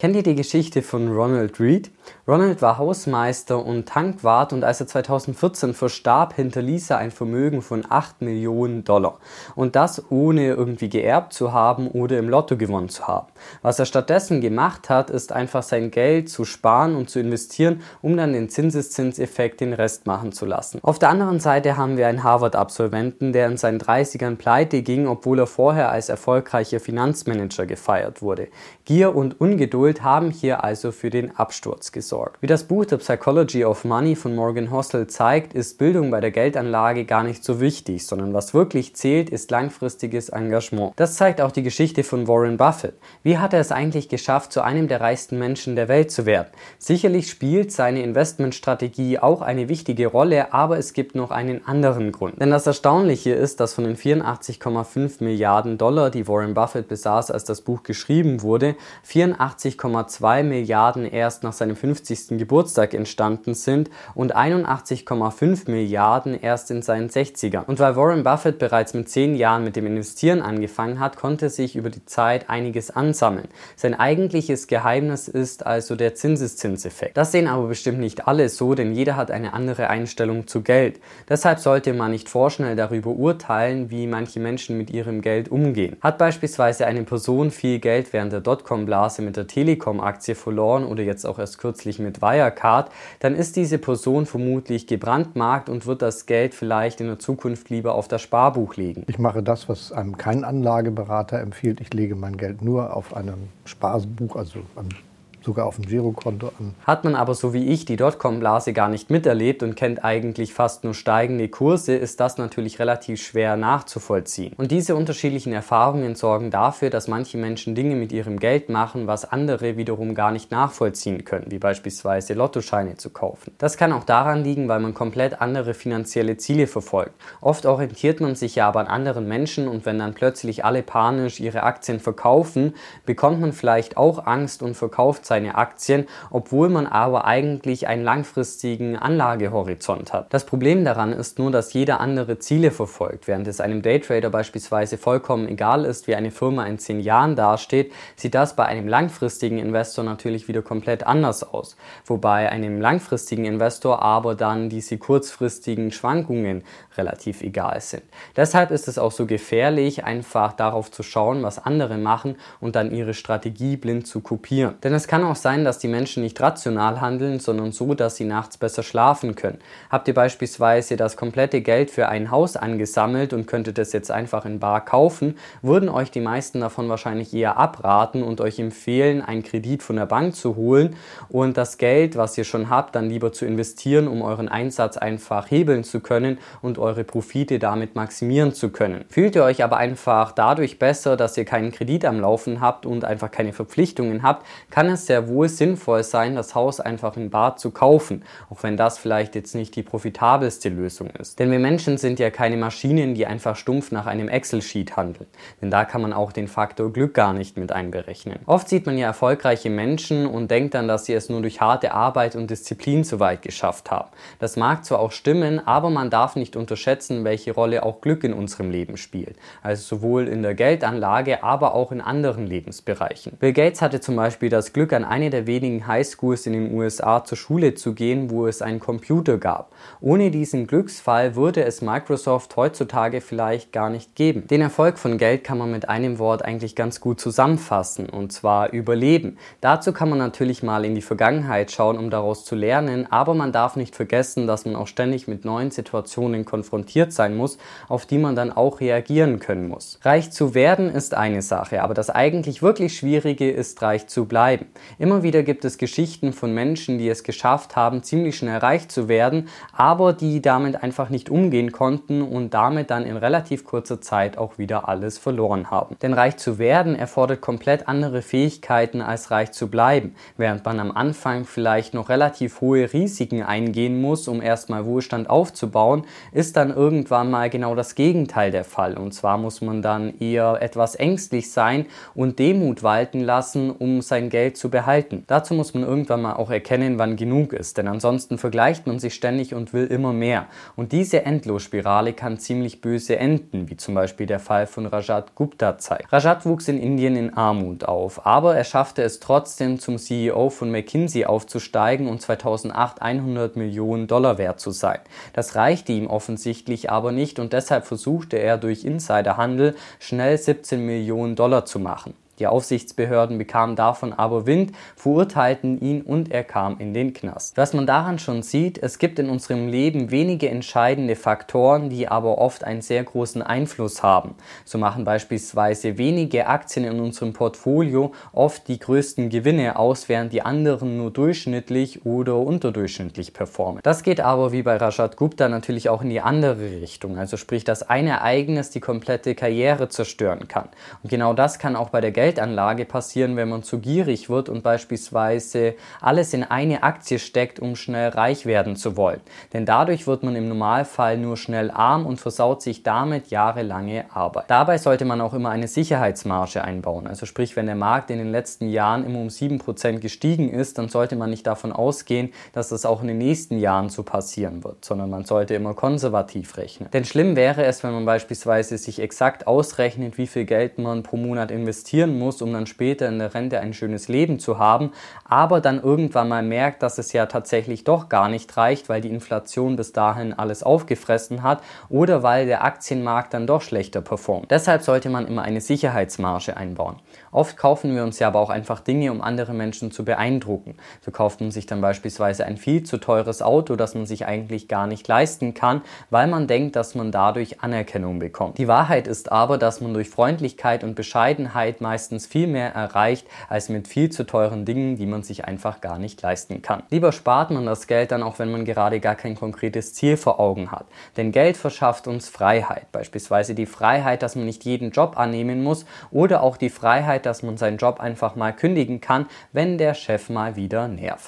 Kennt ihr die Geschichte von Ronald Reed? Ronald war Hausmeister und Tankwart und als er 2014 verstarb, hinterließ er ein Vermögen von 8 Millionen Dollar. Und das ohne irgendwie geerbt zu haben oder im Lotto gewonnen zu haben. Was er stattdessen gemacht hat, ist einfach sein Geld zu sparen und zu investieren, um dann den Zinseszinseffekt den Rest machen zu lassen. Auf der anderen Seite haben wir einen Harvard-Absolventen, der in seinen 30ern pleite ging, obwohl er vorher als erfolgreicher Finanzmanager gefeiert wurde. Gier und Ungeduld Geduld haben hier also für den Absturz gesorgt. Wie das Buch The Psychology of Money von Morgan Hossel zeigt, ist Bildung bei der Geldanlage gar nicht so wichtig, sondern was wirklich zählt, ist langfristiges Engagement. Das zeigt auch die Geschichte von Warren Buffett. Wie hat er es eigentlich geschafft, zu einem der reichsten Menschen der Welt zu werden? Sicherlich spielt seine Investmentstrategie auch eine wichtige Rolle, aber es gibt noch einen anderen Grund. Denn das Erstaunliche ist, dass von den 84,5 Milliarden Dollar, die Warren Buffett besaß, als das Buch geschrieben wurde, 84 80,2 Milliarden erst nach seinem 50. Geburtstag entstanden sind und 81,5 Milliarden erst in seinen 60ern. Und weil Warren Buffett bereits mit 10 Jahren mit dem Investieren angefangen hat, konnte sich über die Zeit einiges ansammeln. Sein eigentliches Geheimnis ist also der Zinseszinseffekt. Das sehen aber bestimmt nicht alle so, denn jeder hat eine andere Einstellung zu Geld. Deshalb sollte man nicht vorschnell darüber urteilen, wie manche Menschen mit ihrem Geld umgehen. Hat beispielsweise eine Person viel Geld während der Dotcom-Blase mit der Tele Telekom-Aktie verloren oder jetzt auch erst kürzlich mit Wirecard, dann ist diese Person vermutlich gebrandmarkt und wird das Geld vielleicht in der Zukunft lieber auf das Sparbuch legen. Ich mache das, was einem kein Anlageberater empfiehlt. Ich lege mein Geld nur auf einem Sparbuch, also einem sogar auf dem Girokonto an. Hat man aber so wie ich die Dotcom-Blase gar nicht miterlebt und kennt eigentlich fast nur steigende Kurse, ist das natürlich relativ schwer nachzuvollziehen. Und diese unterschiedlichen Erfahrungen sorgen dafür, dass manche Menschen Dinge mit ihrem Geld machen, was andere wiederum gar nicht nachvollziehen können, wie beispielsweise Lottoscheine zu kaufen. Das kann auch daran liegen, weil man komplett andere finanzielle Ziele verfolgt. Oft orientiert man sich ja aber an anderen Menschen und wenn dann plötzlich alle panisch ihre Aktien verkaufen, bekommt man vielleicht auch Angst und verkauft seine Aktien, obwohl man aber eigentlich einen langfristigen Anlagehorizont hat. Das Problem daran ist nur, dass jeder andere Ziele verfolgt. Während es einem Daytrader beispielsweise vollkommen egal ist, wie eine Firma in zehn Jahren dasteht, sieht das bei einem langfristigen Investor natürlich wieder komplett anders aus. Wobei einem langfristigen Investor aber dann diese kurzfristigen Schwankungen relativ egal sind. Deshalb ist es auch so gefährlich, einfach darauf zu schauen, was andere machen und dann ihre Strategie blind zu kopieren. Denn es kann kann auch sein, dass die Menschen nicht rational handeln, sondern so, dass sie nachts besser schlafen können. Habt ihr beispielsweise das komplette Geld für ein Haus angesammelt und könntet es jetzt einfach in Bar kaufen, würden euch die meisten davon wahrscheinlich eher abraten und euch empfehlen, einen Kredit von der Bank zu holen und das Geld, was ihr schon habt, dann lieber zu investieren, um euren Einsatz einfach hebeln zu können und eure Profite damit maximieren zu können. Fühlt ihr euch aber einfach dadurch besser, dass ihr keinen Kredit am Laufen habt und einfach keine Verpflichtungen habt, kann es sehr wohl sinnvoll sein, das Haus einfach in Bar zu kaufen, auch wenn das vielleicht jetzt nicht die profitabelste Lösung ist. Denn wir Menschen sind ja keine Maschinen, die einfach stumpf nach einem Excel-Sheet handeln. Denn da kann man auch den Faktor Glück gar nicht mit einberechnen. Oft sieht man ja erfolgreiche Menschen und denkt dann, dass sie es nur durch harte Arbeit und Disziplin so weit geschafft haben. Das mag zwar auch stimmen, aber man darf nicht unterschätzen, welche Rolle auch Glück in unserem Leben spielt. Also sowohl in der Geldanlage, aber auch in anderen Lebensbereichen. Bill Gates hatte zum Beispiel das Glück, an eine der wenigen Highschools in den USA zur Schule zu gehen, wo es einen Computer gab. Ohne diesen Glücksfall würde es Microsoft heutzutage vielleicht gar nicht geben. Den Erfolg von Geld kann man mit einem Wort eigentlich ganz gut zusammenfassen, und zwar Überleben. Dazu kann man natürlich mal in die Vergangenheit schauen, um daraus zu lernen, aber man darf nicht vergessen, dass man auch ständig mit neuen Situationen konfrontiert sein muss, auf die man dann auch reagieren können muss. Reich zu werden ist eine Sache, aber das eigentlich wirklich Schwierige ist reich zu bleiben. Immer wieder gibt es Geschichten von Menschen, die es geschafft haben, ziemlich schnell reich zu werden, aber die damit einfach nicht umgehen konnten und damit dann in relativ kurzer Zeit auch wieder alles verloren haben. Denn reich zu werden erfordert komplett andere Fähigkeiten als reich zu bleiben, während man am Anfang vielleicht noch relativ hohe Risiken eingehen muss, um erstmal Wohlstand aufzubauen, ist dann irgendwann mal genau das Gegenteil der Fall. Und zwar muss man dann eher etwas ängstlich sein und Demut walten lassen, um sein Geld zu behalten behalten. Dazu muss man irgendwann mal auch erkennen, wann genug ist, denn ansonsten vergleicht man sich ständig und will immer mehr. Und diese Endlosspirale kann ziemlich böse enden, wie zum Beispiel der Fall von Rajat Gupta zeigt. Rajat wuchs in Indien in Armut auf, aber er schaffte es trotzdem zum CEO von McKinsey aufzusteigen und 2008 100 Millionen Dollar wert zu sein. Das reichte ihm offensichtlich aber nicht und deshalb versuchte er durch Insiderhandel schnell 17 Millionen Dollar zu machen. Die Aufsichtsbehörden bekamen davon aber Wind, verurteilten ihn und er kam in den Knast. Was man daran schon sieht, es gibt in unserem Leben wenige entscheidende Faktoren, die aber oft einen sehr großen Einfluss haben. So machen beispielsweise wenige Aktien in unserem Portfolio oft die größten Gewinne aus, während die anderen nur durchschnittlich oder unterdurchschnittlich performen. Das geht aber wie bei Rajat Gupta natürlich auch in die andere Richtung, also sprich, dass ein Ereignis die komplette Karriere zerstören kann. Und genau das kann auch bei der Geld Geldanlage passieren, wenn man zu gierig wird und beispielsweise alles in eine Aktie steckt, um schnell reich werden zu wollen. Denn dadurch wird man im Normalfall nur schnell arm und versaut sich damit jahrelange Arbeit. Dabei sollte man auch immer eine Sicherheitsmarge einbauen. Also sprich, wenn der Markt in den letzten Jahren immer um 7% gestiegen ist, dann sollte man nicht davon ausgehen, dass das auch in den nächsten Jahren so passieren wird, sondern man sollte immer konservativ rechnen. Denn schlimm wäre es, wenn man beispielsweise sich exakt ausrechnet, wie viel Geld man pro Monat investieren muss, um dann später in der Rente ein schönes Leben zu haben, aber dann irgendwann mal merkt, dass es ja tatsächlich doch gar nicht reicht, weil die Inflation bis dahin alles aufgefressen hat oder weil der Aktienmarkt dann doch schlechter performt. Deshalb sollte man immer eine Sicherheitsmarge einbauen. Oft kaufen wir uns ja aber auch einfach Dinge, um andere Menschen zu beeindrucken. So kauft man sich dann beispielsweise ein viel zu teures Auto, das man sich eigentlich gar nicht leisten kann, weil man denkt, dass man dadurch Anerkennung bekommt. Die Wahrheit ist aber, dass man durch Freundlichkeit und Bescheidenheit meist meistens viel mehr erreicht als mit viel zu teuren Dingen, die man sich einfach gar nicht leisten kann. Lieber spart man das Geld dann auch, wenn man gerade gar kein konkretes Ziel vor Augen hat. Denn Geld verschafft uns Freiheit, beispielsweise die Freiheit, dass man nicht jeden Job annehmen muss oder auch die Freiheit, dass man seinen Job einfach mal kündigen kann, wenn der Chef mal wieder nervt.